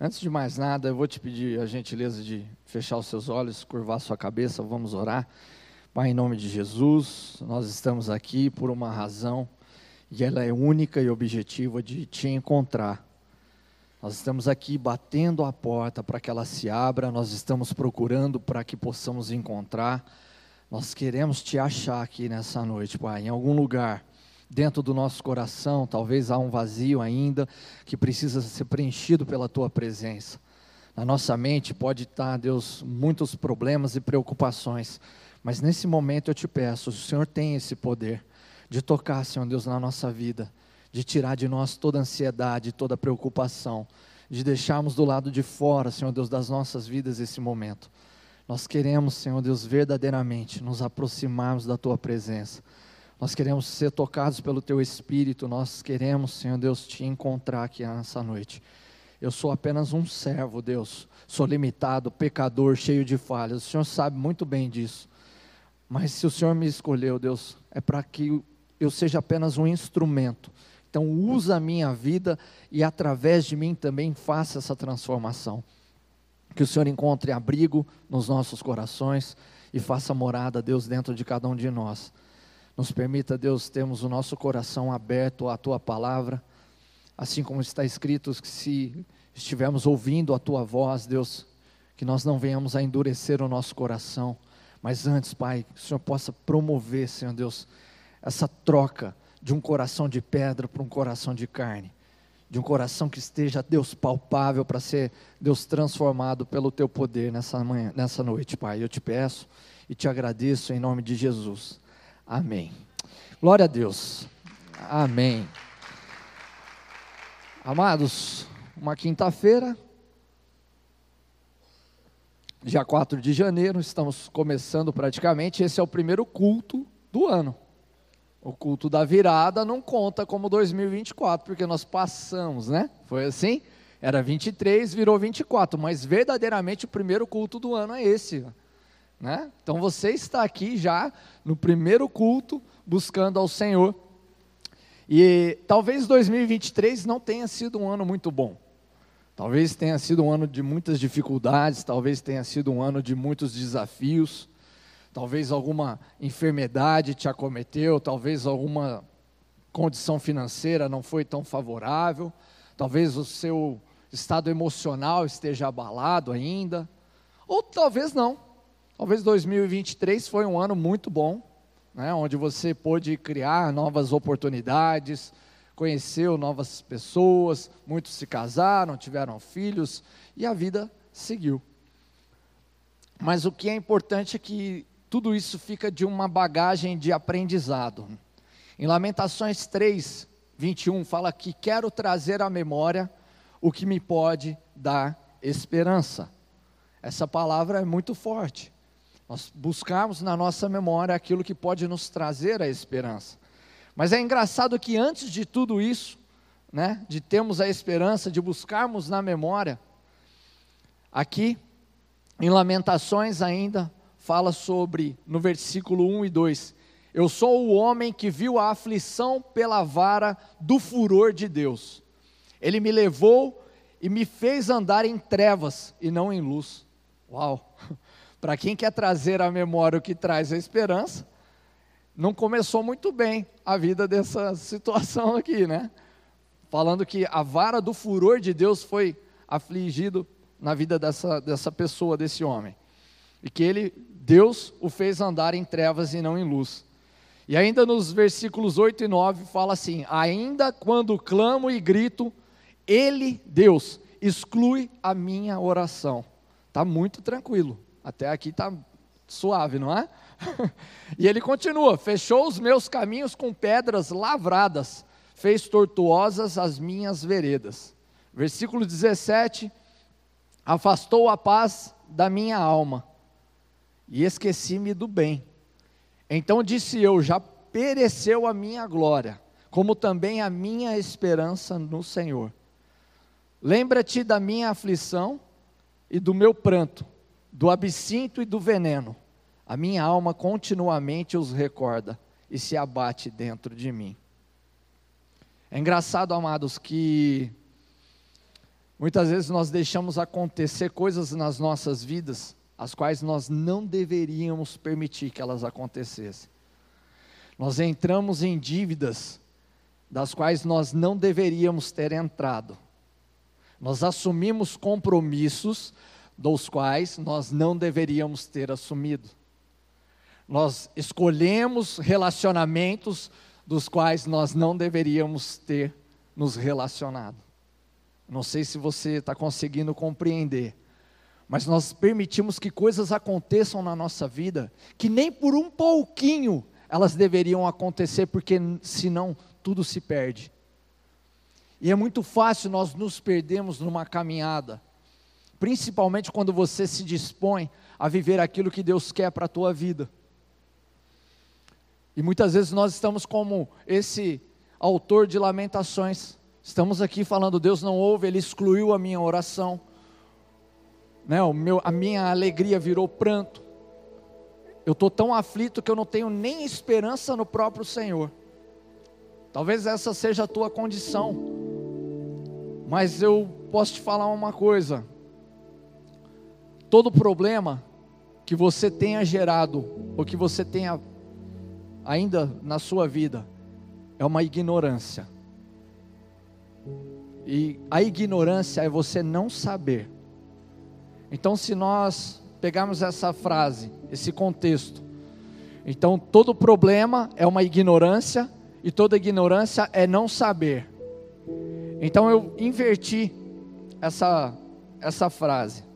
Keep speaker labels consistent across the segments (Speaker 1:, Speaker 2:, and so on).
Speaker 1: Antes de mais nada, eu vou te pedir a gentileza de fechar os seus olhos, curvar sua cabeça, vamos orar. Pai, em nome de Jesus, nós estamos aqui por uma razão, e ela é única e objetiva de te encontrar. Nós estamos aqui batendo a porta para que ela se abra, nós estamos procurando para que possamos encontrar. Nós queremos te achar aqui nessa noite, Pai, em algum lugar dentro do nosso coração, talvez há um vazio ainda que precisa ser preenchido pela tua presença. Na nossa mente pode estar, Deus, muitos problemas e preocupações, mas nesse momento eu te peço, o Senhor tem esse poder de tocar, Senhor Deus, na nossa vida, de tirar de nós toda ansiedade, toda preocupação, de deixarmos do lado de fora, Senhor Deus, das nossas vidas esse momento. Nós queremos, Senhor Deus, verdadeiramente nos aproximarmos da tua presença nós queremos ser tocados pelo Teu Espírito, nós queremos, Senhor Deus, te encontrar aqui nessa noite. Eu sou apenas um servo, Deus, sou limitado, pecador, cheio de falhas, o Senhor sabe muito bem disso. Mas se o Senhor me escolheu, Deus, é para que eu seja apenas um instrumento. Então, usa a minha vida e através de mim também faça essa transformação. Que o Senhor encontre abrigo nos nossos corações e faça morada, Deus, dentro de cada um de nós. Nos permita, Deus, termos o nosso coração aberto à tua palavra, assim como está escrito, que se estivermos ouvindo a tua voz, Deus, que nós não venhamos a endurecer o nosso coração, mas antes, Pai, que o Senhor possa promover, Senhor Deus, essa troca de um coração de pedra para um coração de carne, de um coração que esteja, Deus, palpável para ser, Deus, transformado pelo teu poder nessa manhã, nessa noite, Pai. Eu te peço e te agradeço em nome de Jesus. Amém. Glória a Deus. Amém. Amados, uma quinta-feira, dia 4 de janeiro, estamos começando praticamente, esse é o primeiro culto do ano. O culto da virada não conta como 2024, porque nós passamos, né? Foi assim? Era 23, virou 24, mas verdadeiramente o primeiro culto do ano é esse. Né? Então você está aqui já no primeiro culto buscando ao Senhor. E talvez 2023 não tenha sido um ano muito bom. Talvez tenha sido um ano de muitas dificuldades, talvez tenha sido um ano de muitos desafios. Talvez alguma enfermidade te acometeu, talvez alguma condição financeira não foi tão favorável, talvez o seu estado emocional esteja abalado ainda, ou talvez não. Talvez 2023 foi um ano muito bom, né, onde você pôde criar novas oportunidades, conheceu novas pessoas, muitos se casaram, tiveram filhos e a vida seguiu. Mas o que é importante é que tudo isso fica de uma bagagem de aprendizado. Em Lamentações 3, 21, fala que quero trazer à memória o que me pode dar esperança. Essa palavra é muito forte nós buscarmos na nossa memória aquilo que pode nos trazer a esperança. Mas é engraçado que antes de tudo isso, né, de termos a esperança, de buscarmos na memória, aqui em Lamentações ainda fala sobre, no versículo 1 e 2, eu sou o homem que viu a aflição pela vara do furor de Deus. Ele me levou e me fez andar em trevas e não em luz. Uau! Para quem quer trazer à memória o que traz a esperança, não começou muito bem a vida dessa situação aqui, né? Falando que a vara do furor de Deus foi afligido na vida dessa, dessa pessoa, desse homem. E que ele, Deus, o fez andar em trevas e não em luz. E ainda nos versículos 8 e 9 fala assim: Ainda quando clamo e grito, Ele, Deus, exclui a minha oração. Está muito tranquilo. Até aqui está suave, não é? e ele continua: fechou os meus caminhos com pedras lavradas, fez tortuosas as minhas veredas. Versículo 17: afastou a paz da minha alma e esqueci-me do bem. Então disse eu: já pereceu a minha glória, como também a minha esperança no Senhor. Lembra-te da minha aflição e do meu pranto do absinto e do veneno. A minha alma continuamente os recorda e se abate dentro de mim. É engraçado, amados, que Muitas vezes nós deixamos acontecer coisas nas nossas vidas, as quais nós não deveríamos permitir que elas acontecessem. Nós entramos em dívidas das quais nós não deveríamos ter entrado. Nós assumimos compromissos dos quais nós não deveríamos ter assumido. Nós escolhemos relacionamentos dos quais nós não deveríamos ter nos relacionado. Não sei se você está conseguindo compreender, mas nós permitimos que coisas aconteçam na nossa vida que nem por um pouquinho elas deveriam acontecer, porque senão tudo se perde. E é muito fácil nós nos perdermos numa caminhada, principalmente quando você se dispõe a viver aquilo que Deus quer para a tua vida. E muitas vezes nós estamos como esse autor de lamentações, estamos aqui falando, Deus não ouve, Ele excluiu a minha oração, né, o meu, a minha alegria virou pranto, eu estou tão aflito que eu não tenho nem esperança no próprio Senhor. Talvez essa seja a tua condição, mas eu posso te falar uma coisa: todo problema que você tenha gerado, ou que você tenha ainda na sua vida, é uma ignorância. E a ignorância é você não saber. Então, se nós pegarmos essa frase, esse contexto, então todo problema é uma ignorância e toda ignorância é não saber. Então eu inverti essa essa frase.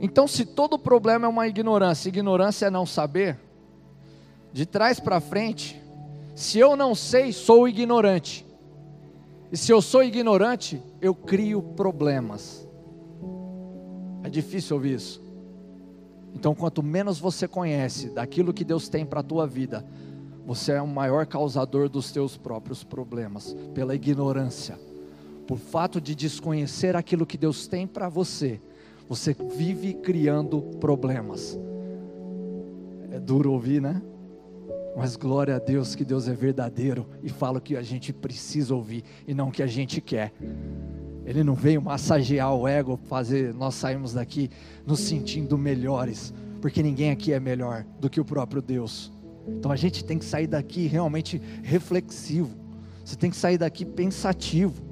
Speaker 1: Então se todo problema é uma ignorância, ignorância é não saber, de trás para frente, se eu não sei, sou ignorante. E se eu sou ignorante, eu crio problemas. É difícil ouvir isso. Então, quanto menos você conhece daquilo que Deus tem para a tua vida, você é o maior causador dos teus próprios problemas, pela ignorância. Por fato de desconhecer aquilo que Deus tem para você, você vive criando problemas. É duro ouvir, né? Mas glória a Deus que Deus é verdadeiro e fala o que a gente precisa ouvir e não o que a gente quer. Ele não veio massagear o ego, fazer nós sairmos daqui nos sentindo melhores, porque ninguém aqui é melhor do que o próprio Deus. Então a gente tem que sair daqui realmente reflexivo. Você tem que sair daqui pensativo.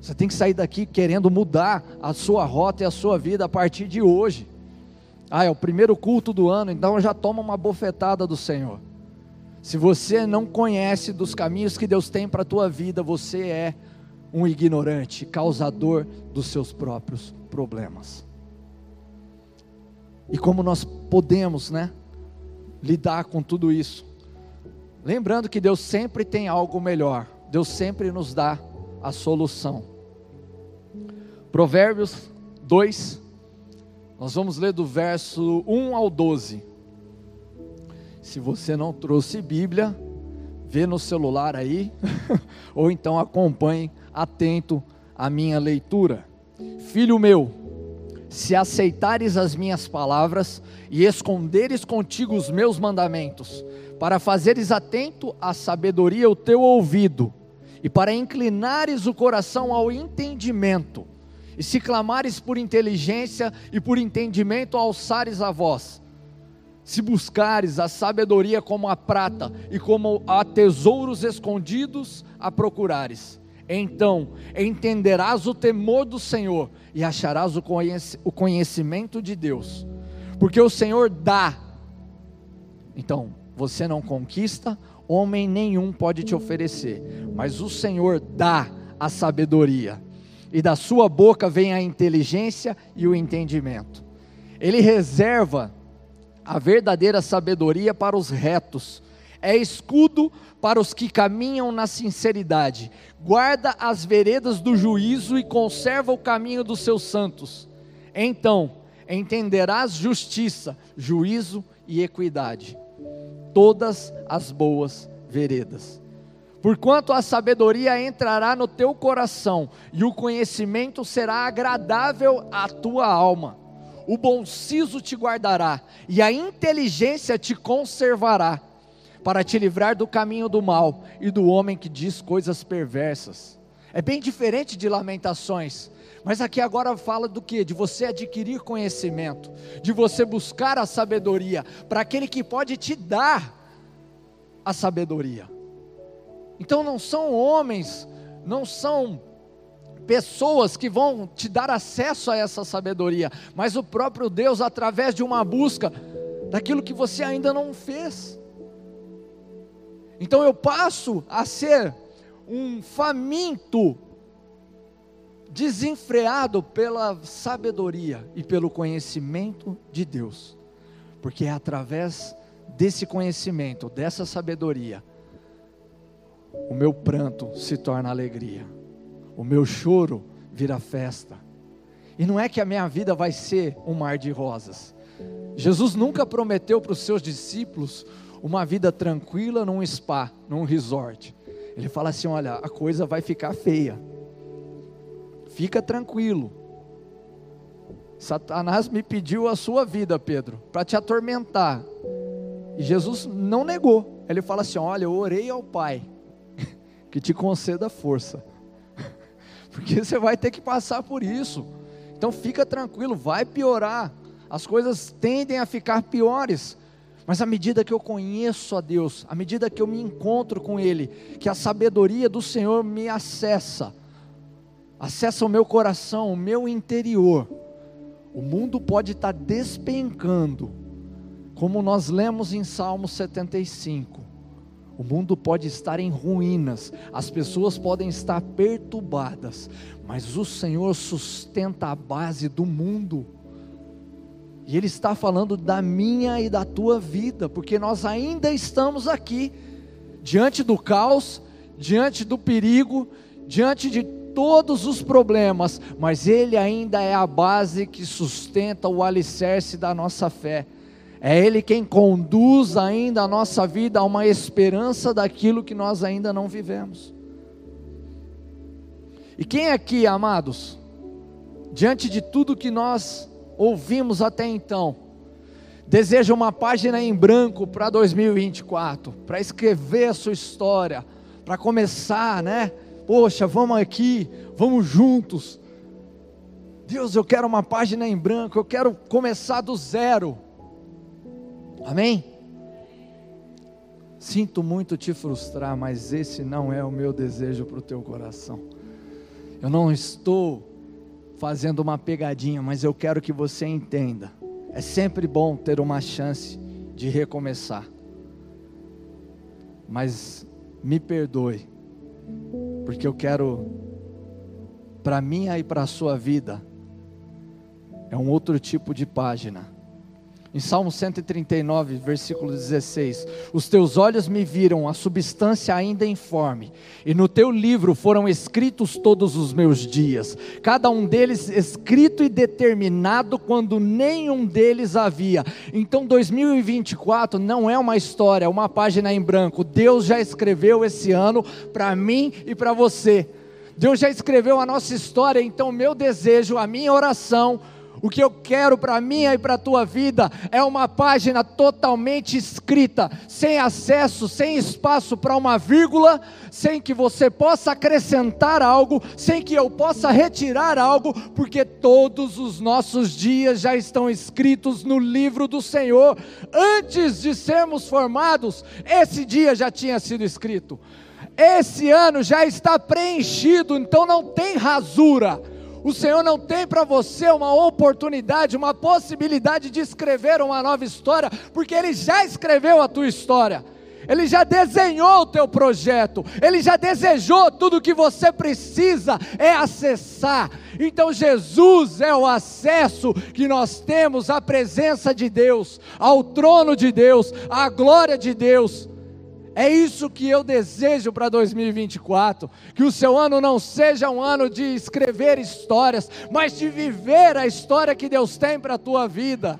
Speaker 1: Você tem que sair daqui querendo mudar a sua rota e a sua vida a partir de hoje. Ah, é o primeiro culto do ano, então já toma uma bofetada do Senhor. Se você não conhece dos caminhos que Deus tem para a tua vida, você é um ignorante, causador dos seus próprios problemas. E como nós podemos, né, lidar com tudo isso? Lembrando que Deus sempre tem algo melhor. Deus sempre nos dá a solução. Provérbios 2, nós vamos ler do verso 1 ao 12. Se você não trouxe Bíblia, vê no celular aí, ou então acompanhe atento à minha leitura. Filho meu, se aceitares as minhas palavras e esconderes contigo os meus mandamentos, para fazeres atento à sabedoria o teu ouvido, e para inclinares o coração ao entendimento, e se clamares por inteligência e por entendimento, alçares a voz, se buscares a sabedoria como a prata e como a tesouros escondidos a procurares, então entenderás o temor do Senhor e acharás o conhecimento de Deus, porque o Senhor dá. Então, você não conquista, homem nenhum pode te oferecer, mas o Senhor dá a sabedoria, e da sua boca vem a inteligência e o entendimento. Ele reserva a verdadeira sabedoria para os retos, é escudo para os que caminham na sinceridade, guarda as veredas do juízo e conserva o caminho dos seus santos. Então entenderás justiça, juízo e equidade, todas as boas veredas. Porquanto a sabedoria entrará no teu coração e o conhecimento será agradável à tua alma. O bom siso te guardará e a inteligência te conservará para te livrar do caminho do mal e do homem que diz coisas perversas. É bem diferente de Lamentações. Mas aqui agora fala do que? De você adquirir conhecimento, de você buscar a sabedoria, para aquele que pode te dar a sabedoria. Então não são homens, não são pessoas que vão te dar acesso a essa sabedoria, mas o próprio Deus através de uma busca daquilo que você ainda não fez. Então eu passo a ser um faminto, desenfreado pela sabedoria e pelo conhecimento de Deus, porque é através desse conhecimento, dessa sabedoria, o meu pranto se torna alegria, o meu choro vira festa. E não é que a minha vida vai ser um mar de rosas. Jesus nunca prometeu para os seus discípulos uma vida tranquila num spa, num resort. Ele fala assim: olha, a coisa vai ficar feia. Fica tranquilo. Satanás me pediu a sua vida, Pedro, para te atormentar. E Jesus não negou. Ele fala assim: olha, eu orei ao Pai que te conceda força, porque você vai ter que passar por isso. Então fica tranquilo, vai piorar. As coisas tendem a ficar piores. Mas à medida que eu conheço a Deus, à medida que eu me encontro com Ele, que a sabedoria do Senhor me acessa, acessa o meu coração, o meu interior, o mundo pode estar despencando, como nós lemos em Salmo 75. O mundo pode estar em ruínas, as pessoas podem estar perturbadas, mas o Senhor sustenta a base do mundo. E Ele está falando da minha e da tua vida, porque nós ainda estamos aqui, diante do caos, diante do perigo, diante de todos os problemas, mas Ele ainda é a base que sustenta o alicerce da nossa fé. É Ele quem conduz ainda a nossa vida a uma esperança daquilo que nós ainda não vivemos. E quem aqui, amados, diante de tudo que nós ouvimos até então, deseja uma página em branco para 2024, para escrever a sua história, para começar, né? Poxa, vamos aqui, vamos juntos. Deus, eu quero uma página em branco, eu quero começar do zero. Amém? Sinto muito te frustrar, mas esse não é o meu desejo para o teu coração. Eu não estou fazendo uma pegadinha, mas eu quero que você entenda. É sempre bom ter uma chance de recomeçar. Mas me perdoe, porque eu quero, para mim e para a sua vida, é um outro tipo de página em Salmo 139, versículo 16: Os teus olhos me viram a substância ainda informe, e no teu livro foram escritos todos os meus dias, cada um deles escrito e determinado quando nenhum deles havia. Então 2024 não é uma história, é uma página em branco. Deus já escreveu esse ano para mim e para você. Deus já escreveu a nossa história, então meu desejo, a minha oração, o que eu quero para mim e para a tua vida é uma página totalmente escrita, sem acesso, sem espaço para uma vírgula, sem que você possa acrescentar algo, sem que eu possa retirar algo, porque todos os nossos dias já estão escritos no livro do Senhor. Antes de sermos formados, esse dia já tinha sido escrito. Esse ano já está preenchido, então não tem rasura o Senhor não tem para você uma oportunidade, uma possibilidade de escrever uma nova história, porque Ele já escreveu a tua história. Ele já desenhou o teu projeto, Ele já desejou tudo o que você precisa é acessar. Então Jesus é o acesso que nós temos à presença de Deus, ao trono de Deus, à glória de Deus. É isso que eu desejo para 2024. Que o seu ano não seja um ano de escrever histórias, mas de viver a história que Deus tem para a tua vida.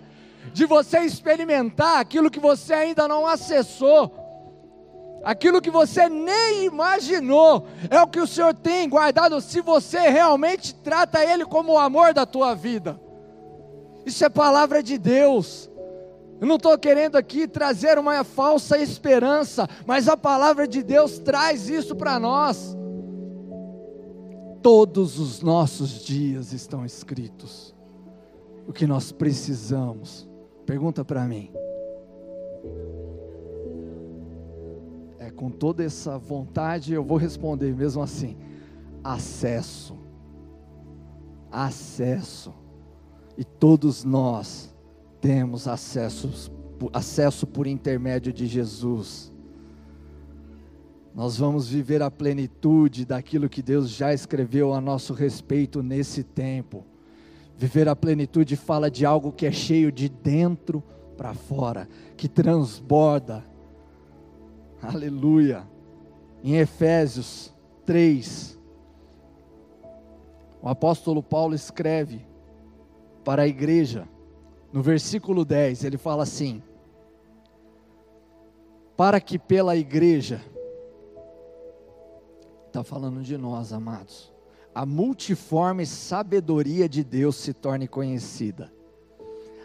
Speaker 1: De você experimentar aquilo que você ainda não acessou. Aquilo que você nem imaginou é o que o Senhor tem guardado se você realmente trata Ele como o amor da tua vida. Isso é palavra de Deus. Eu não estou querendo aqui trazer uma falsa esperança, mas a palavra de Deus traz isso para nós. todos os nossos dias estão escritos. O que nós precisamos, pergunta para mim. É com toda essa vontade eu vou responder mesmo assim. Acesso. Acesso. E todos nós temos acesso, acesso por intermédio de Jesus. Nós vamos viver a plenitude daquilo que Deus já escreveu a nosso respeito nesse tempo. Viver a plenitude fala de algo que é cheio de dentro para fora, que transborda. Aleluia. Em Efésios 3, o apóstolo Paulo escreve para a igreja, no versículo 10, ele fala assim: Para que pela igreja, está falando de nós, amados, a multiforme sabedoria de Deus se torne conhecida,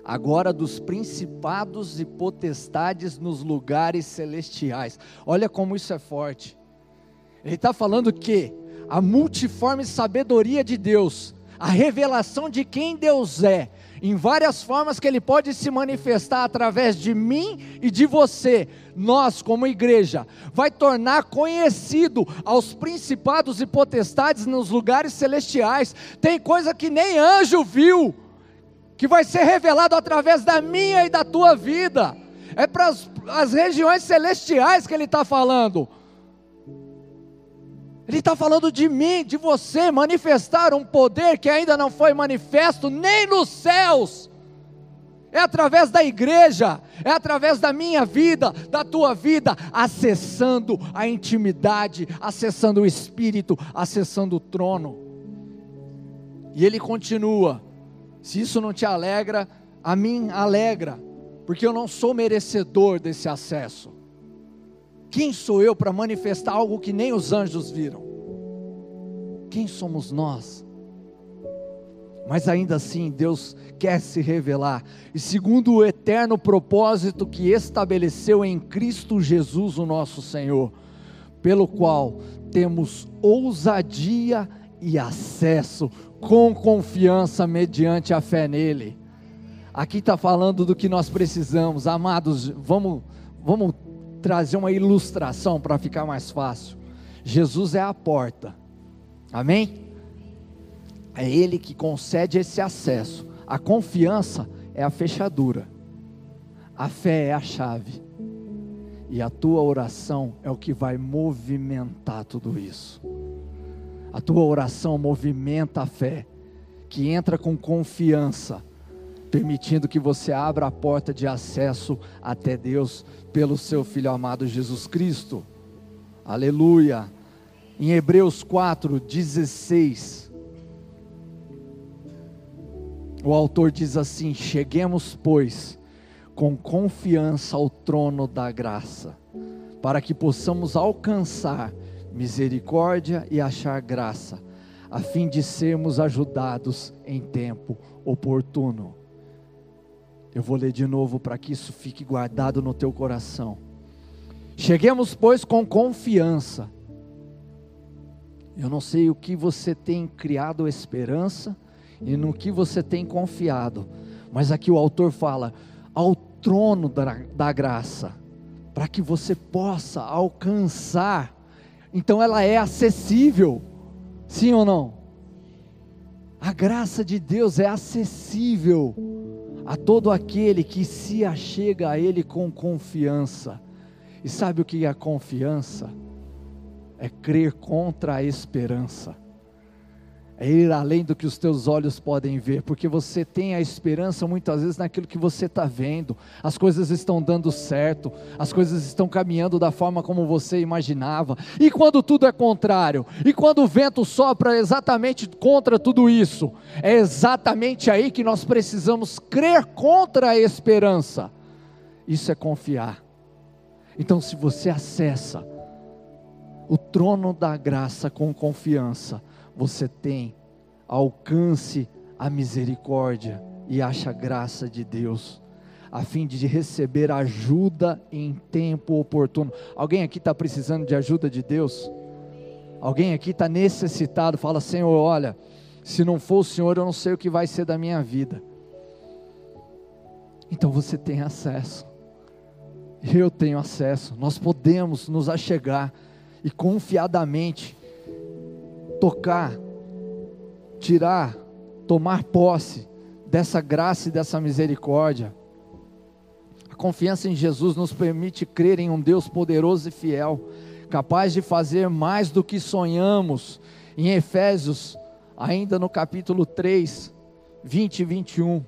Speaker 1: agora dos principados e potestades nos lugares celestiais. Olha como isso é forte. Ele está falando que a multiforme sabedoria de Deus, a revelação de quem Deus é, em várias formas que Ele pode se manifestar através de mim e de você, nós como igreja, vai tornar conhecido aos principados e potestades nos lugares celestiais. Tem coisa que nem anjo viu, que vai ser revelado através da minha e da tua vida. É para as regiões celestiais que Ele está falando. Ele está falando de mim, de você, manifestar um poder que ainda não foi manifesto nem nos céus. É através da igreja, é através da minha vida, da tua vida, acessando a intimidade, acessando o Espírito, acessando o trono. E ele continua: se isso não te alegra, a mim alegra, porque eu não sou merecedor desse acesso. Quem sou eu para manifestar algo que nem os anjos viram? Quem somos nós? Mas ainda assim, Deus quer se revelar, e segundo o eterno propósito que estabeleceu em Cristo Jesus, o nosso Senhor, pelo qual temos ousadia e acesso com confiança mediante a fé nele. Aqui está falando do que nós precisamos, amados. Vamos, vamos trazer uma ilustração para ficar mais fácil. Jesus é a porta, amém? É Ele que concede esse acesso. A confiança é a fechadura, a fé é a chave, e a tua oração é o que vai movimentar tudo isso. A tua oração movimenta a fé, que entra com confiança permitindo que você abra a porta de acesso até Deus pelo seu Filho amado Jesus Cristo. Aleluia. Em Hebreus 4, 16, o autor diz assim: Cheguemos, pois, com confiança ao trono da graça, para que possamos alcançar misericórdia e achar graça, a fim de sermos ajudados em tempo oportuno. Eu vou ler de novo para que isso fique guardado no teu coração. Cheguemos, pois, com confiança. Eu não sei o que você tem criado esperança e no que você tem confiado, mas aqui o autor fala ao trono da, da graça, para que você possa alcançar. Então ela é acessível, sim ou não? A graça de Deus é acessível a todo aquele que se achega a Ele com confiança. E sabe o que é a confiança? É crer contra a esperança é ir além do que os teus olhos podem ver, porque você tem a esperança muitas vezes naquilo que você está vendo, as coisas estão dando certo, as coisas estão caminhando da forma como você imaginava, e quando tudo é contrário, e quando o vento sopra exatamente contra tudo isso, é exatamente aí que nós precisamos crer contra a esperança, isso é confiar. Então, se você acessa o trono da graça com confiança, você tem, alcance a misericórdia e acha graça de Deus, a fim de receber ajuda em tempo oportuno. Alguém aqui está precisando de ajuda de Deus? Alguém aqui está necessitado, fala: Senhor, olha, se não for o Senhor, eu não sei o que vai ser da minha vida. Então você tem acesso. Eu tenho acesso. Nós podemos nos achegar e confiadamente tocar, tirar, tomar posse dessa graça e dessa misericórdia. A confiança em Jesus nos permite crer em um Deus poderoso e fiel, capaz de fazer mais do que sonhamos. Em Efésios, ainda no capítulo 3, 20 e 21.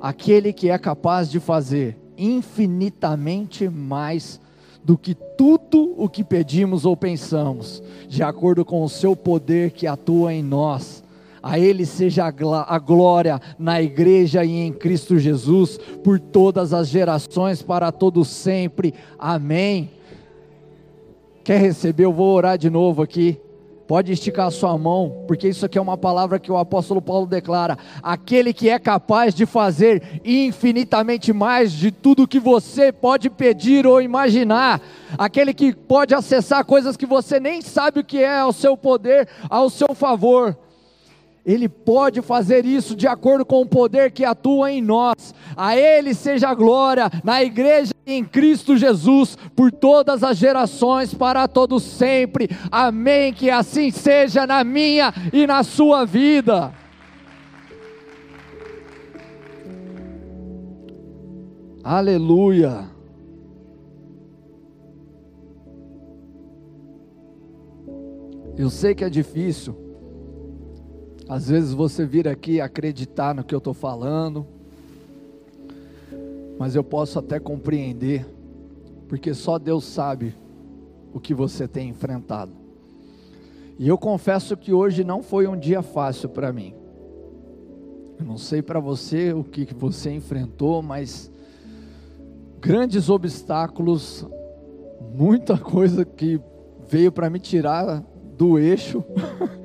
Speaker 1: Aquele que é capaz de fazer infinitamente mais do que tudo o que pedimos ou pensamos, de acordo com o seu poder que atua em nós. A Ele seja a glória na igreja e em Cristo Jesus, por todas as gerações, para todos sempre. Amém. Quer receber? Eu vou orar de novo aqui. Pode esticar a sua mão, porque isso aqui é uma palavra que o apóstolo Paulo declara: aquele que é capaz de fazer infinitamente mais de tudo que você pode pedir ou imaginar, aquele que pode acessar coisas que você nem sabe o que é ao seu poder, ao seu favor. Ele pode fazer isso de acordo com o poder que atua em nós. A Ele seja a glória na igreja em Cristo Jesus por todas as gerações, para todos sempre. Amém. Que assim seja na minha e na sua vida. Aleluia. Eu sei que é difícil. Às vezes você vir aqui acreditar no que eu estou falando, mas eu posso até compreender, porque só Deus sabe o que você tem enfrentado. E eu confesso que hoje não foi um dia fácil para mim. Eu não sei para você o que você enfrentou, mas grandes obstáculos, muita coisa que veio para me tirar do eixo.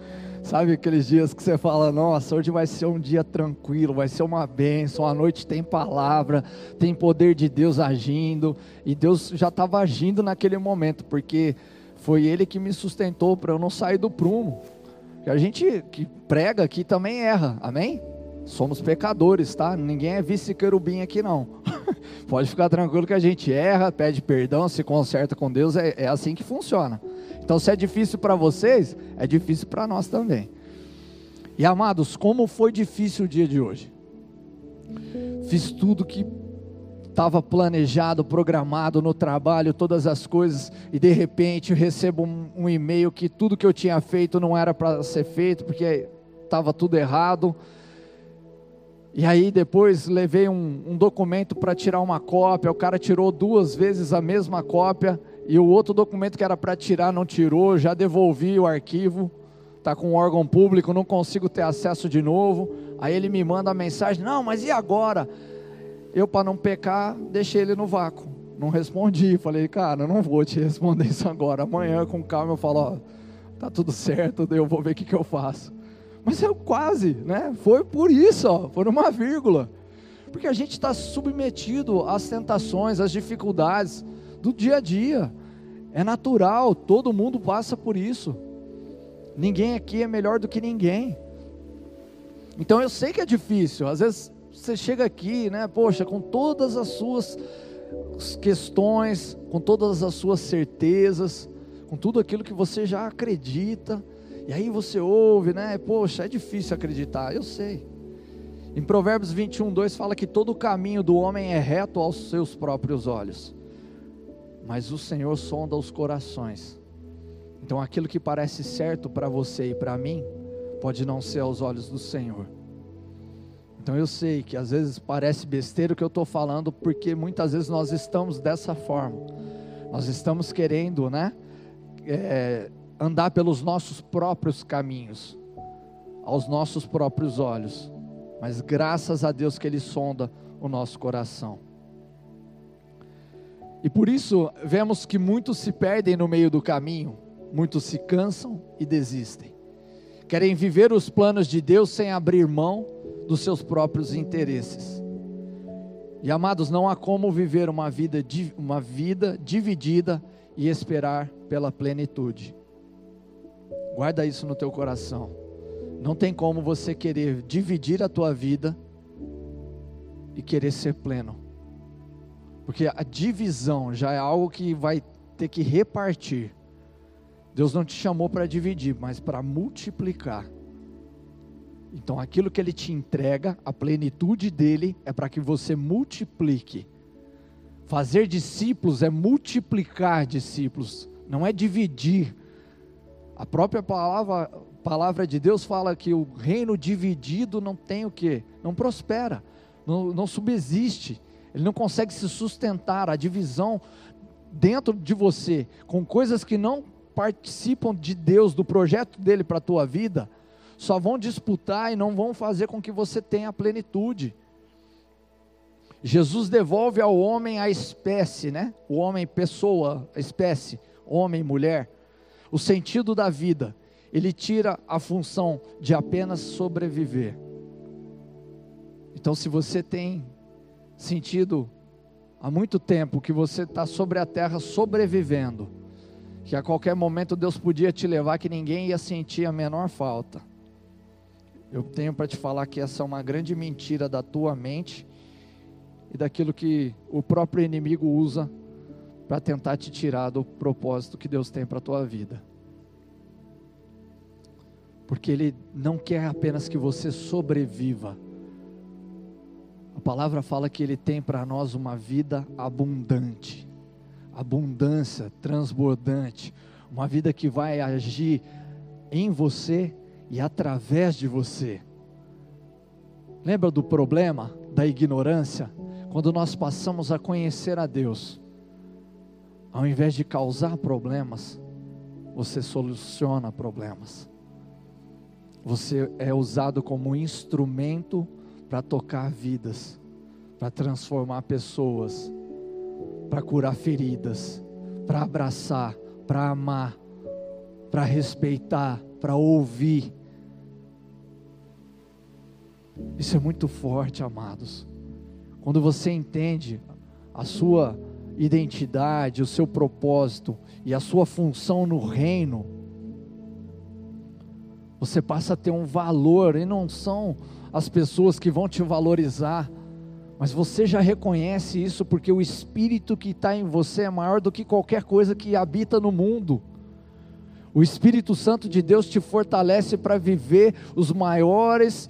Speaker 1: Sabe aqueles dias que você fala, nossa, hoje vai ser um dia tranquilo, vai ser uma bênção, a noite tem palavra, tem poder de Deus agindo, e Deus já estava agindo naquele momento, porque foi Ele que me sustentou para eu não sair do prumo. Que a gente que prega aqui também erra, amém? Somos pecadores, tá? Ninguém é vice-querubim aqui não. Pode ficar tranquilo que a gente erra, pede perdão, se conserta com Deus, é, é assim que funciona. Então, se é difícil para vocês, é difícil para nós também. E amados, como foi difícil o dia de hoje? Fiz tudo que estava planejado, programado no trabalho, todas as coisas, e de repente eu recebo um, um e-mail que tudo que eu tinha feito não era para ser feito, porque estava tudo errado. E aí depois levei um, um documento para tirar uma cópia, o cara tirou duas vezes a mesma cópia, e o outro documento que era para tirar não tirou, já devolvi o arquivo, está com um órgão público, não consigo ter acesso de novo. Aí ele me manda a mensagem: Não, mas e agora? Eu, para não pecar, deixei ele no vácuo. Não respondi. Falei, cara, não vou te responder isso agora. Amanhã, com calma, eu falo: Ó, tá tudo certo, eu vou ver o que, que eu faço. Mas eu quase, né? Foi por isso, ó, por uma vírgula. Porque a gente está submetido às tentações, às dificuldades do dia a dia. É natural, todo mundo passa por isso. Ninguém aqui é melhor do que ninguém. Então eu sei que é difícil. Às vezes você chega aqui, né, poxa, com todas as suas questões, com todas as suas certezas, com tudo aquilo que você já acredita, e aí você ouve, né, poxa, é difícil acreditar. Eu sei. Em Provérbios 21, 2 fala que todo o caminho do homem é reto aos seus próprios olhos mas o Senhor sonda os corações. Então aquilo que parece certo para você e para mim, pode não ser aos olhos do Senhor. Então eu sei que às vezes parece besteira o que eu estou falando, porque muitas vezes nós estamos dessa forma. Nós estamos querendo, né? É, andar pelos nossos próprios caminhos, aos nossos próprios olhos. Mas graças a Deus que Ele sonda o nosso coração. E por isso vemos que muitos se perdem no meio do caminho, muitos se cansam e desistem. Querem viver os planos de Deus sem abrir mão dos seus próprios interesses. E amados, não há como viver uma vida, uma vida dividida e esperar pela plenitude. Guarda isso no teu coração. Não tem como você querer dividir a tua vida e querer ser pleno. Porque a divisão já é algo que vai ter que repartir. Deus não te chamou para dividir, mas para multiplicar. Então, aquilo que Ele te entrega, a plenitude dele, é para que você multiplique. Fazer discípulos é multiplicar discípulos, não é dividir. A própria palavra, palavra de Deus fala que o reino dividido não tem o que? Não prospera, não, não subsiste, ele não consegue se sustentar. A divisão dentro de você, com coisas que não participam de Deus, do projeto dele para a tua vida, só vão disputar e não vão fazer com que você tenha plenitude. Jesus devolve ao homem a espécie, né? O homem, pessoa, espécie, homem, mulher, o sentido da vida. Ele tira a função de apenas sobreviver. Então, se você tem sentido há muito tempo que você está sobre a terra sobrevivendo, que a qualquer momento Deus podia te levar, que ninguém ia sentir a menor falta. Eu tenho para te falar que essa é uma grande mentira da tua mente e daquilo que o próprio inimigo usa para tentar te tirar do propósito que Deus tem para a tua vida. Porque Ele não quer apenas que você sobreviva. A palavra fala que Ele tem para nós uma vida abundante, abundância transbordante, uma vida que vai agir em você e através de você. Lembra do problema da ignorância? Quando nós passamos a conhecer a Deus, ao invés de causar problemas, você soluciona problemas. Você é usado como instrumento para tocar vidas, para transformar pessoas, para curar feridas, para abraçar, para amar, para respeitar, para ouvir. Isso é muito forte, amados. Quando você entende a sua identidade, o seu propósito e a sua função no reino, você passa a ter um valor, e não são as pessoas que vão te valorizar, mas você já reconhece isso porque o Espírito que está em você é maior do que qualquer coisa que habita no mundo. O Espírito Santo de Deus te fortalece para viver os maiores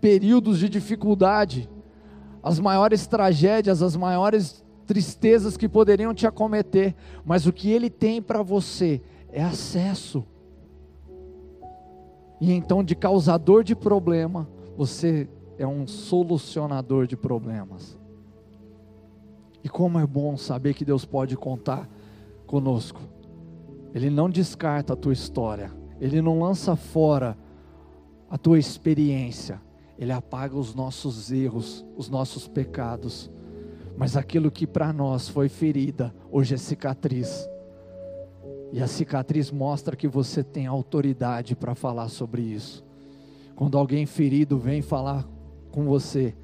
Speaker 1: períodos de dificuldade as maiores tragédias, as maiores tristezas que poderiam te acometer, mas o que Ele tem para você é acesso. E então, de causador de problema, você é um solucionador de problemas. E como é bom saber que Deus pode contar conosco. Ele não descarta a tua história, Ele não lança fora a tua experiência ele apaga os nossos erros, os nossos pecados. Mas aquilo que para nós foi ferida, hoje é cicatriz. E a cicatriz mostra que você tem autoridade para falar sobre isso. Quando alguém ferido vem falar com você,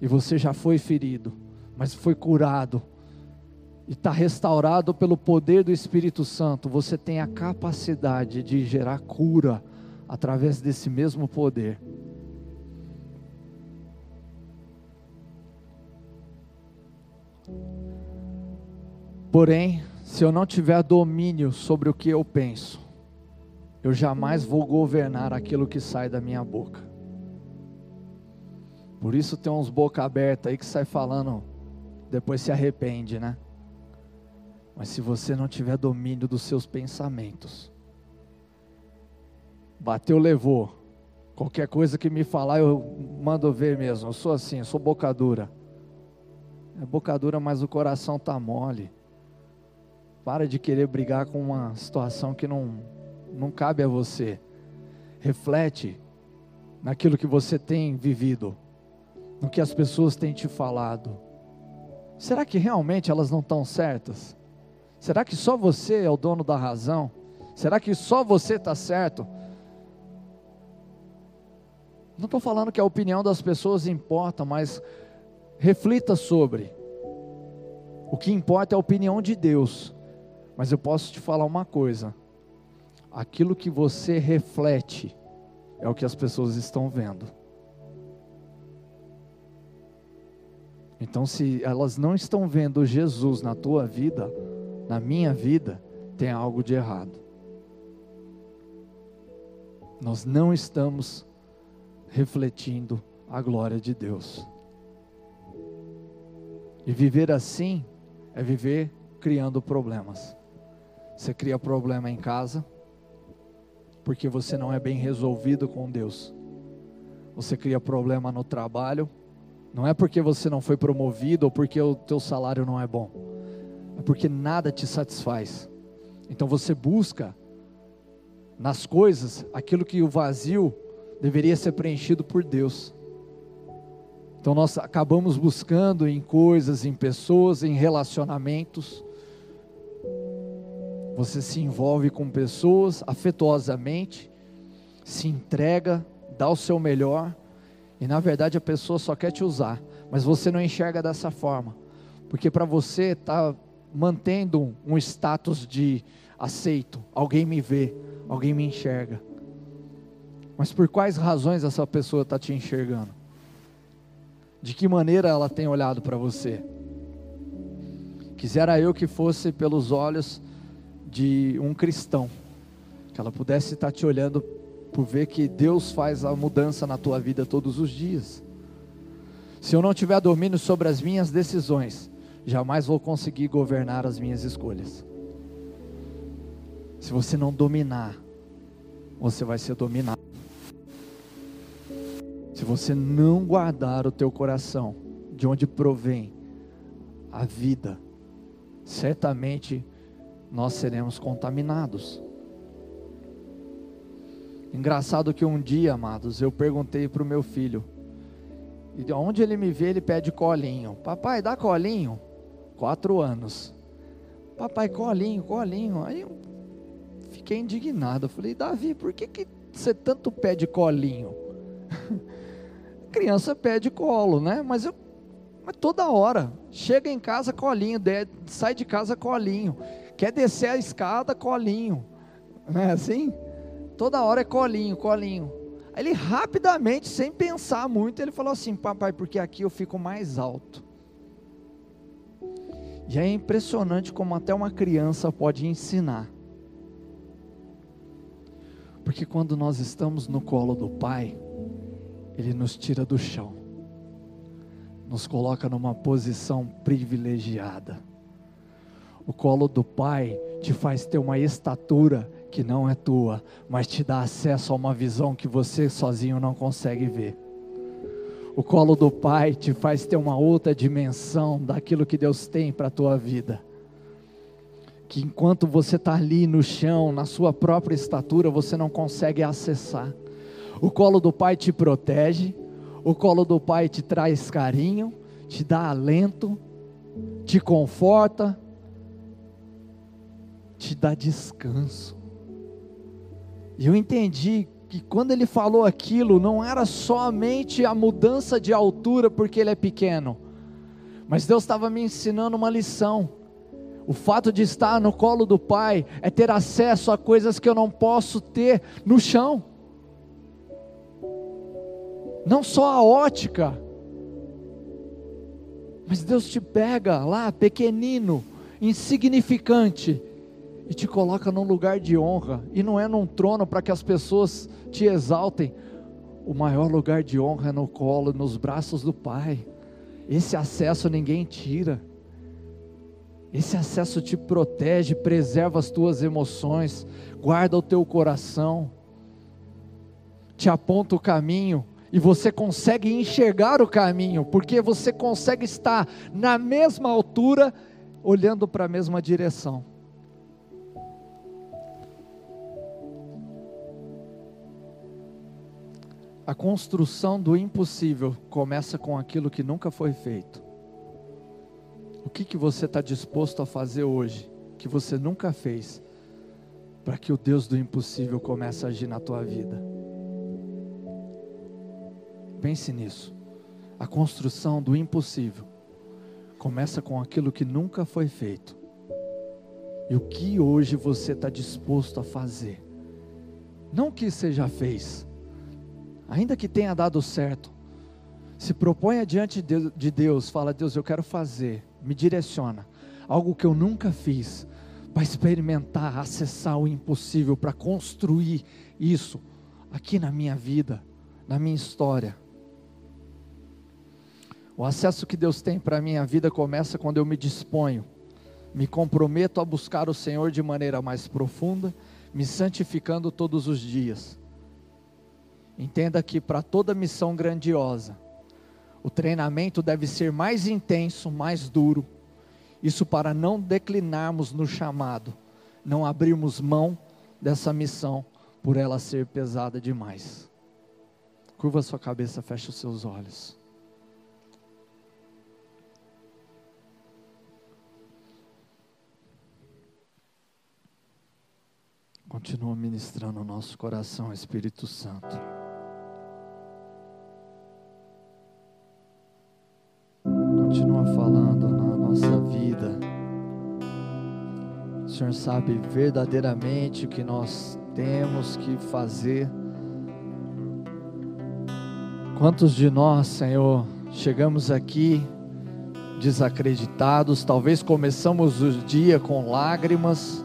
Speaker 1: e você já foi ferido, mas foi curado, e está restaurado pelo poder do Espírito Santo, você tem a capacidade de gerar cura através desse mesmo poder. Porém, se eu não tiver domínio sobre o que eu penso, eu jamais vou governar aquilo que sai da minha boca. Por isso tem uns boca aberta aí que sai falando, depois se arrepende, né? Mas se você não tiver domínio dos seus pensamentos, bateu, levou. Qualquer coisa que me falar, eu mando ver mesmo. Eu sou assim, eu sou boca dura. É boca dura, mas o coração tá mole. Para de querer brigar com uma situação que não, não cabe a você. Reflete naquilo que você tem vivido, no que as pessoas têm te falado. Será que realmente elas não estão certas? Será que só você é o dono da razão? Será que só você está certo? Não estou falando que a opinião das pessoas importa, mas reflita sobre. O que importa é a opinião de Deus. Mas eu posso te falar uma coisa: aquilo que você reflete é o que as pessoas estão vendo. Então, se elas não estão vendo Jesus na tua vida, na minha vida, tem algo de errado. Nós não estamos refletindo a glória de Deus. E viver assim é viver criando problemas. Você cria problema em casa, porque você não é bem resolvido com Deus. Você cria problema no trabalho, não é porque você não foi promovido ou porque o teu salário não é bom. É porque nada te satisfaz. Então você busca nas coisas aquilo que o vazio deveria ser preenchido por Deus. Então nós acabamos buscando em coisas, em pessoas, em relacionamentos. Você se envolve com pessoas afetuosamente, se entrega, dá o seu melhor, e na verdade a pessoa só quer te usar, mas você não enxerga dessa forma, porque para você está mantendo um status de aceito, alguém me vê, alguém me enxerga. Mas por quais razões essa pessoa está te enxergando? De que maneira ela tem olhado para você? Quisera eu que fosse pelos olhos de um cristão, que ela pudesse estar te olhando por ver que Deus faz a mudança na tua vida todos os dias. Se eu não tiver domínio sobre as minhas decisões, jamais vou conseguir governar as minhas escolhas. Se você não dominar, você vai ser dominado. Se você não guardar o teu coração, de onde provém a vida, certamente nós seremos contaminados. Engraçado que um dia, amados, eu perguntei para o meu filho, e onde ele me vê, ele pede colinho. Papai, dá colinho? Quatro anos. Papai, colinho, colinho. Aí eu fiquei indignado. Eu falei, Davi, por que, que você tanto pede colinho? criança pede colo, né? Mas eu mas toda hora, chega em casa colinho, sai de casa colinho, quer descer a escada colinho, não é assim? Toda hora é colinho, colinho. Aí ele rapidamente, sem pensar muito, ele falou assim: Papai, porque aqui eu fico mais alto. E é impressionante como até uma criança pode ensinar. Porque quando nós estamos no colo do Pai, ele nos tira do chão, nos coloca numa posição privilegiada. O colo do Pai te faz ter uma estatura que não é tua, mas te dá acesso a uma visão que você sozinho não consegue ver. O colo do Pai te faz ter uma outra dimensão daquilo que Deus tem para a tua vida. Que enquanto você está ali no chão, na sua própria estatura, você não consegue acessar. O colo do pai te protege, o colo do pai te traz carinho, te dá alento, te conforta, te dá descanso. E eu entendi que quando ele falou aquilo, não era somente a mudança de altura porque ele é pequeno, mas Deus estava me ensinando uma lição. O fato de estar no colo do Pai é ter acesso a coisas que eu não posso ter no chão não só a ótica, mas Deus te pega lá, pequenino, insignificante, e te coloca num lugar de honra, e não é num trono para que as pessoas te exaltem, o maior lugar de honra é no colo, nos braços do Pai, esse acesso ninguém tira, esse acesso te protege, preserva as tuas emoções, guarda o teu coração, te aponta o caminho, e você consegue enxergar o caminho, porque você consegue estar na mesma altura, olhando para a mesma direção. A construção do impossível começa com aquilo que nunca foi feito. O que, que você está disposto a fazer hoje, que você nunca fez, para que o Deus do impossível comece a agir na tua vida? Pense nisso. A construção do impossível Começa com aquilo que nunca foi feito. E o que hoje você está disposto a fazer? Não que já fez, ainda que tenha dado certo, se proponha diante de Deus, fala: Deus, eu quero fazer, me direciona, algo que eu nunca fiz, para experimentar, acessar o impossível, para construir isso aqui na minha vida, na minha história. O acesso que Deus tem para a minha vida começa quando eu me disponho, me comprometo a buscar o Senhor de maneira mais profunda, me santificando todos os dias. Entenda que para toda missão grandiosa, o treinamento deve ser mais intenso, mais duro. Isso para não declinarmos no chamado, não abrirmos mão dessa missão por ela ser pesada demais. Curva sua cabeça, feche os seus olhos. Continua ministrando o nosso coração, Espírito Santo. Senhor sabe verdadeiramente o que nós temos que fazer. Quantos de nós, Senhor, chegamos aqui desacreditados, talvez começamos o dia com lágrimas,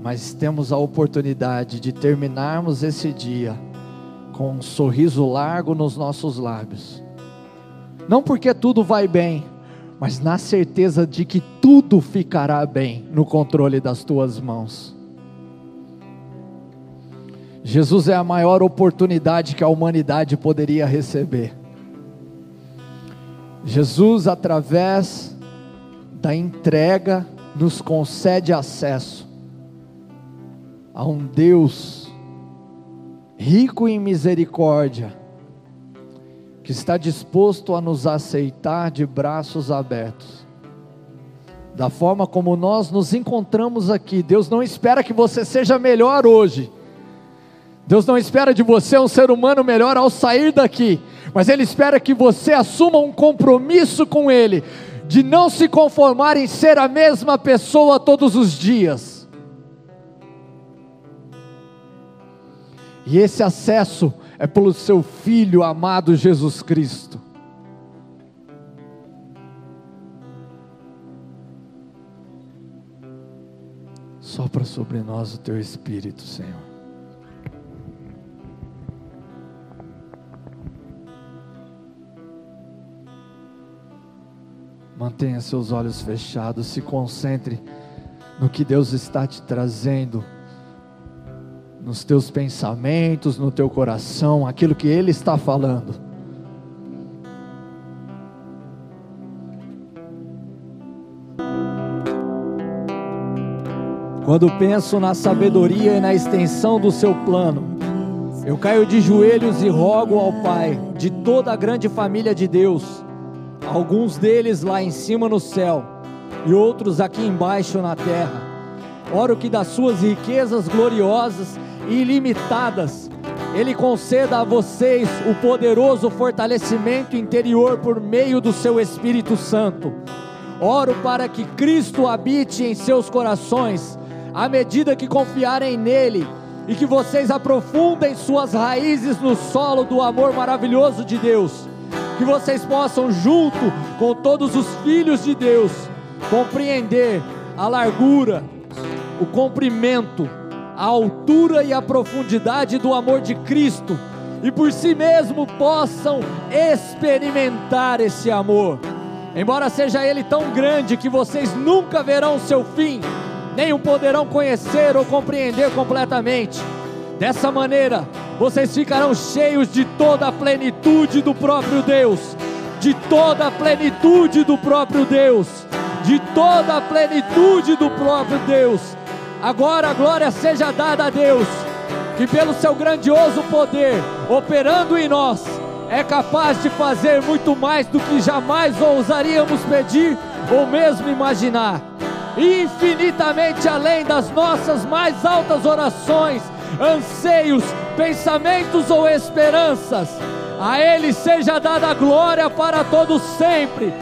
Speaker 1: mas temos a oportunidade de terminarmos esse dia com um sorriso largo nos nossos lábios. Não porque tudo vai bem, mas na certeza de que tudo ficará bem no controle das tuas mãos. Jesus é a maior oportunidade que a humanidade poderia receber. Jesus, através da entrega, nos concede acesso a um Deus rico em misericórdia, que está disposto a nos aceitar de braços abertos. Da forma como nós nos encontramos aqui, Deus não espera que você seja melhor hoje. Deus não espera de você um ser humano melhor ao sair daqui, mas Ele espera que você assuma um compromisso com Ele, de não se conformar em ser a mesma pessoa todos os dias E esse acesso é pelo seu Filho amado Jesus Cristo. Sopra sobre nós o teu Espírito, Senhor. Mantenha seus olhos fechados, se concentre no que Deus está te trazendo nos teus pensamentos, no teu coração, aquilo que Ele está falando. Quando penso na sabedoria e na extensão do seu plano, eu caio de joelhos e rogo ao Pai de toda a grande família de Deus, alguns deles lá em cima no céu e outros aqui embaixo na terra. Oro que das suas riquezas gloriosas ilimitadas, Ele conceda a vocês o poderoso fortalecimento interior por meio do seu Espírito Santo. Oro para que Cristo habite em seus corações, à medida que confiarem nele, e que vocês aprofundem suas raízes no solo do amor maravilhoso de Deus. Que vocês possam, junto com todos os filhos de Deus, compreender a largura, o comprimento, a altura e a profundidade do amor de Cristo e por si mesmo possam experimentar esse amor. Embora seja ele tão grande que vocês nunca verão seu fim, nem o poderão conhecer ou compreender completamente. Dessa maneira, vocês ficarão cheios de toda a plenitude do próprio Deus, de toda a plenitude do próprio Deus, de toda a plenitude do próprio Deus Agora a glória seja dada a Deus, que pelo seu grandioso poder, operando em nós, é capaz de fazer muito mais do que jamais ousaríamos pedir ou mesmo imaginar. Infinitamente além das nossas mais altas orações, anseios, pensamentos ou esperanças. A Ele seja dada a glória para todos sempre.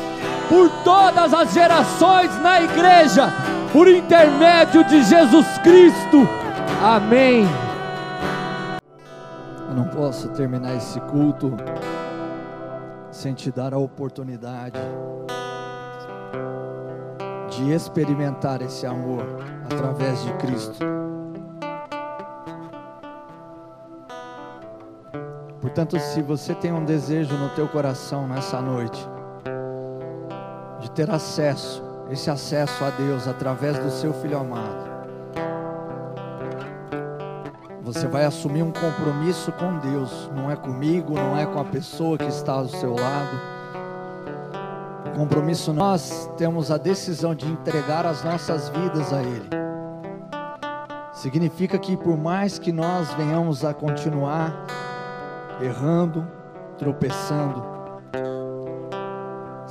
Speaker 1: por todas as gerações na igreja, por intermédio de Jesus Cristo. Amém. Eu não posso terminar esse culto sem te dar a oportunidade de experimentar esse amor através de Cristo. Portanto, se você tem um desejo no teu coração nessa noite de ter acesso, esse acesso a Deus através do seu filho amado, você vai assumir um compromisso com Deus, não é comigo, não é com a pessoa que está ao seu lado. Compromisso, nós temos a decisão de entregar as nossas vidas a Ele. Significa que por mais que nós venhamos a continuar errando, tropeçando,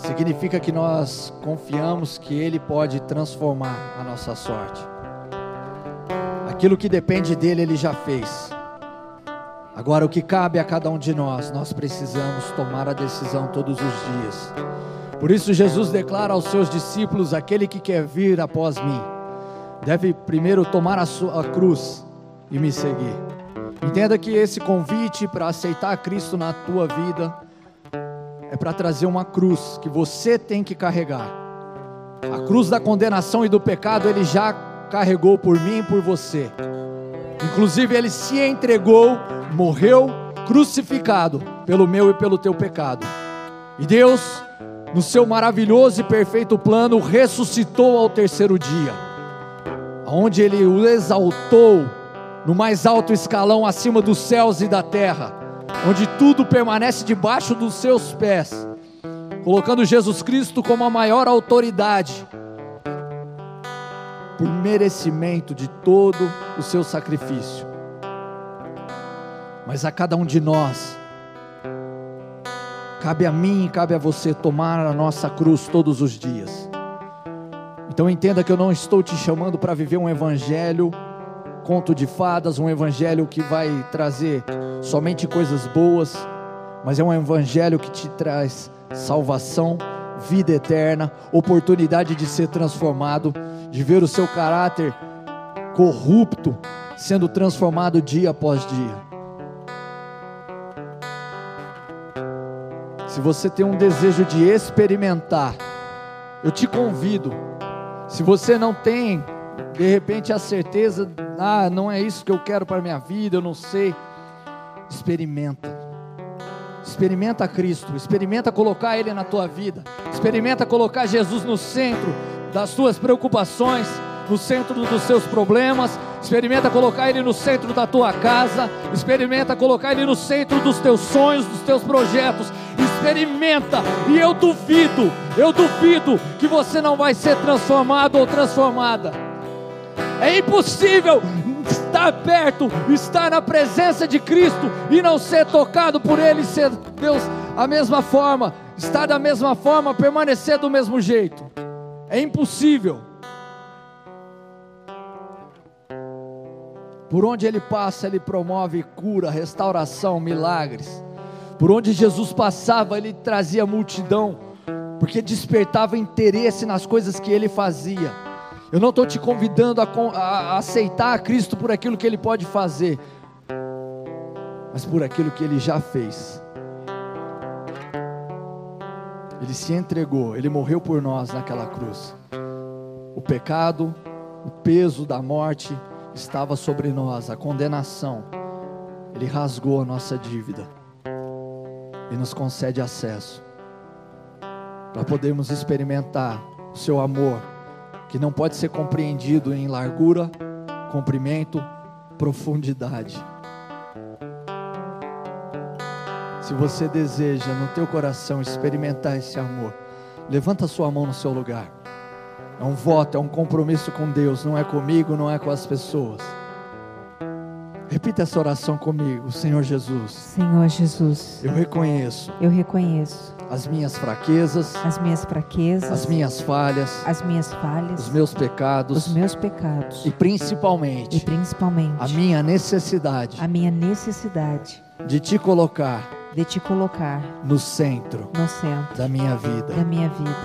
Speaker 1: significa que nós confiamos que Ele pode transformar a nossa sorte. Aquilo que depende dele, Ele já fez. Agora, o que cabe a cada um de nós, nós precisamos tomar a decisão todos os dias por isso, Jesus declara aos seus discípulos: aquele que quer vir após mim, deve primeiro tomar a sua cruz e me seguir. Entenda que esse convite para aceitar Cristo na tua vida é para trazer uma cruz que você tem que carregar. A cruz da condenação e do pecado ele já carregou por mim e por você. Inclusive ele se entregou, morreu crucificado pelo meu e pelo teu pecado. E Deus no seu maravilhoso e perfeito plano, ressuscitou ao terceiro dia, onde ele o exaltou no mais alto escalão acima dos céus e da terra, onde tudo permanece debaixo dos seus pés, colocando Jesus Cristo como a maior autoridade, por merecimento de todo o seu sacrifício. Mas a cada um de nós, Cabe a mim e cabe a você tomar a nossa cruz todos os dias. Então entenda que eu não estou te chamando para viver um evangelho conto de fadas, um evangelho que vai trazer somente coisas boas, mas é um evangelho que te traz salvação, vida eterna, oportunidade de ser transformado, de ver o seu caráter corrupto sendo transformado dia após dia. Se você tem um desejo de experimentar, eu te convido. Se você não tem, de repente, a certeza, ah, não é isso que eu quero para a minha vida, eu não sei. Experimenta. Experimenta Cristo, experimenta colocar Ele na tua vida, experimenta colocar Jesus no centro das tuas preocupações, no centro dos seus problemas, experimenta colocar Ele no centro da tua casa, experimenta colocar Ele no centro dos teus sonhos, dos teus projetos, experimenta, e eu duvido, eu duvido que você não vai ser transformado ou transformada. É impossível estar perto, estar na presença de Cristo e não ser tocado por Ele, ser Deus a mesma forma, estar da mesma forma, permanecer do mesmo jeito. É impossível. Por onde ele passa, ele promove cura, restauração, milagres. Por onde Jesus passava, ele trazia multidão, porque despertava interesse nas coisas que ele fazia. Eu não estou te convidando a, a, aceitar a Cristo por aquilo que ele pode fazer, mas por aquilo que ele já fez. Ele se entregou, ele morreu por nós naquela cruz. O pecado, o peso da morte estava sobre nós, a condenação. Ele rasgou a nossa dívida e nos concede acesso para podermos experimentar o seu amor, que não pode ser compreendido em largura, comprimento, profundidade. Se você deseja no teu coração experimentar esse amor, levanta a sua mão no seu lugar. É um voto, é um compromisso com Deus, não é comigo, não é com as pessoas. Repita essa oração comigo, Senhor Jesus.
Speaker 2: Senhor Jesus.
Speaker 1: Eu reconheço.
Speaker 2: Eu reconheço
Speaker 1: as minhas fraquezas,
Speaker 2: as minhas fraquezas,
Speaker 1: as minhas falhas,
Speaker 2: as minhas falhas,
Speaker 1: os meus pecados,
Speaker 2: os meus pecados.
Speaker 1: E principalmente,
Speaker 2: e principalmente
Speaker 1: a minha necessidade,
Speaker 2: a minha necessidade
Speaker 1: de te colocar,
Speaker 2: de te colocar
Speaker 1: no centro,
Speaker 2: no centro
Speaker 1: da minha vida.
Speaker 2: Da minha vida.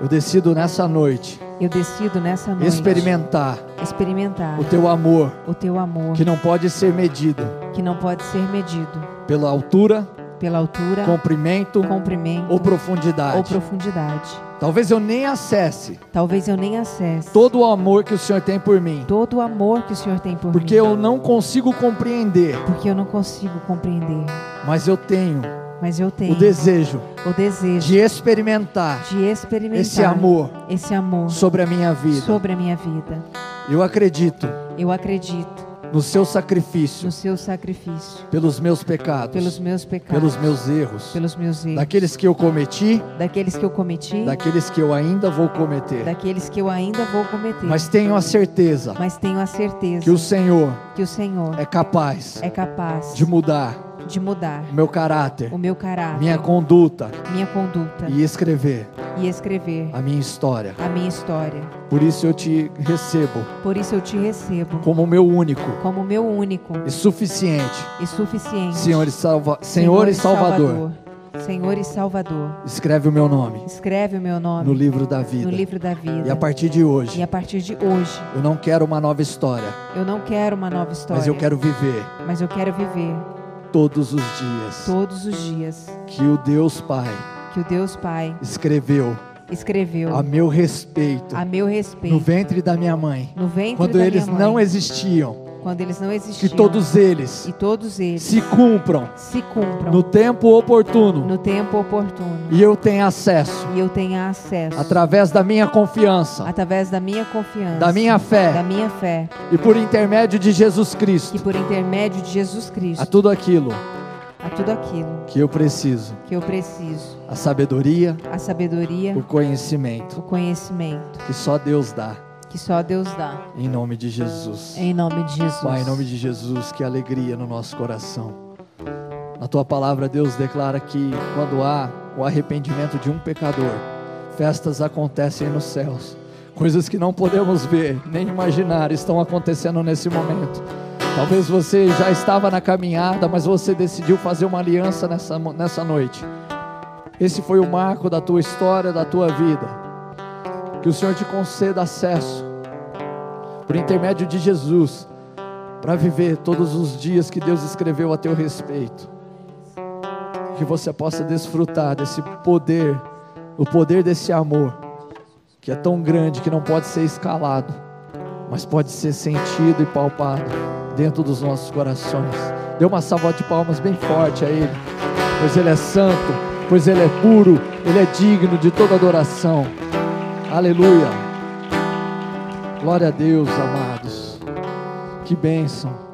Speaker 1: Eu decido nessa noite
Speaker 2: Eu decido nessa noite
Speaker 1: experimentar
Speaker 2: experimentar
Speaker 1: o teu amor,
Speaker 2: o teu amor
Speaker 1: que não pode ser medido
Speaker 2: que não pode ser medido
Speaker 1: pela altura,
Speaker 2: pela altura,
Speaker 1: comprimento
Speaker 2: comprimento
Speaker 1: ou profundidade.
Speaker 2: ou profundidade.
Speaker 1: Talvez eu nem acesse
Speaker 2: Talvez eu nem acesse
Speaker 1: todo o amor que o Senhor tem por mim,
Speaker 2: todo o amor que o Senhor tem por
Speaker 1: porque
Speaker 2: mim,
Speaker 1: eu não consigo compreender,
Speaker 2: porque eu não consigo compreender,
Speaker 1: mas eu tenho
Speaker 2: mas eu tenho
Speaker 1: o desejo
Speaker 2: o desejo
Speaker 1: de experimentar
Speaker 2: de experimentar
Speaker 1: esse amor
Speaker 2: esse amor
Speaker 1: sobre a minha vida.
Speaker 2: sobre a minha vida.
Speaker 1: Eu acredito
Speaker 2: Eu acredito
Speaker 1: no seu sacrifício.
Speaker 2: No seu sacrifício.
Speaker 1: Pelos meus pecados,
Speaker 2: pelos meus pecados,
Speaker 1: pelos meus erros,
Speaker 2: pelos meus erros,
Speaker 1: daqueles que eu cometi,
Speaker 2: daqueles que eu cometi,
Speaker 1: daqueles que eu ainda vou cometer.
Speaker 2: daqueles que eu ainda vou cometer.
Speaker 1: Mas tenho a certeza
Speaker 2: Mas tenho a certeza
Speaker 1: que o Senhor
Speaker 2: que o Senhor
Speaker 1: é capaz
Speaker 2: é capaz
Speaker 1: de mudar
Speaker 2: de mudar
Speaker 1: o meu caráter,
Speaker 2: o meu caráter,
Speaker 1: minha conduta
Speaker 2: minha conduta
Speaker 1: e escrever
Speaker 2: e escrever
Speaker 1: a minha história.
Speaker 2: a minha história.
Speaker 1: Por isso eu te recebo
Speaker 2: Por isso eu te recebo
Speaker 1: como meu único
Speaker 2: como meu único
Speaker 1: e suficiente
Speaker 2: e suficiente
Speaker 1: Senhor e, salva... Senhor e Salvador.
Speaker 2: Senhor e Salvador.
Speaker 1: Escreve o meu nome
Speaker 2: Escreve o meu nome
Speaker 1: no livro da
Speaker 2: no
Speaker 1: vida.
Speaker 2: livro da vida.
Speaker 1: E a partir de
Speaker 2: E
Speaker 1: hoje,
Speaker 2: a partir de hoje,
Speaker 1: eu não quero uma nova história,
Speaker 2: eu não quero uma nova história,
Speaker 1: mas eu quero viver
Speaker 2: mas eu quero viver
Speaker 1: todos os dias.
Speaker 2: Todos os dias.
Speaker 1: Que o Deus Pai
Speaker 2: que o Deus Pai
Speaker 1: escreveu
Speaker 2: escreveu
Speaker 1: a meu respeito
Speaker 2: a meu
Speaker 1: no
Speaker 2: respeito
Speaker 1: ventre da minha mãe,
Speaker 2: no ventre
Speaker 1: quando
Speaker 2: da
Speaker 1: eles
Speaker 2: minha mãe,
Speaker 1: não existiam,
Speaker 2: quando eles não
Speaker 1: que
Speaker 2: existiam,
Speaker 1: todos eles
Speaker 2: e todos eles
Speaker 1: se cumpram
Speaker 2: se cumpram
Speaker 1: no tempo oportuno.
Speaker 2: no tempo oportuno.
Speaker 1: E eu tenho acesso
Speaker 2: e eu tenha acesso
Speaker 1: através da minha confiança,
Speaker 2: através da minha confiança,
Speaker 1: da minha
Speaker 2: da
Speaker 1: fé
Speaker 2: minha fé,
Speaker 1: e por intermédio de Jesus
Speaker 2: que
Speaker 1: Cristo
Speaker 2: por intermédio de Jesus Cristo,
Speaker 1: a tudo aquilo
Speaker 2: a tudo aquilo
Speaker 1: que eu preciso,
Speaker 2: que eu preciso,
Speaker 1: a sabedoria,
Speaker 2: a sabedoria,
Speaker 1: o conhecimento
Speaker 2: o conhecimento
Speaker 1: que só Deus dá,
Speaker 2: que só Deus dá.
Speaker 1: em nome de Jesus.
Speaker 2: Em nome de Jesus.
Speaker 1: Pai, em nome de Jesus, que alegria no nosso coração. Na tua palavra, Deus declara que quando há o arrependimento de um pecador, festas acontecem nos céus. Coisas que não podemos ver, nem imaginar, estão acontecendo nesse momento. Talvez você já estava na caminhada, mas você decidiu fazer uma aliança nessa, nessa noite. Esse foi o marco da tua história, da tua vida. Que o Senhor te conceda acesso, por intermédio de Jesus, para viver todos os dias que Deus escreveu a teu respeito. Que você possa desfrutar desse poder, o poder desse amor, que é tão grande que não pode ser escalado, mas pode ser sentido e palpado dentro dos nossos corações. Dê uma salva de palmas bem forte a Ele, pois Ele é santo, pois Ele é puro, Ele é digno de toda adoração. Aleluia. Glória a Deus, amados. Que bênção.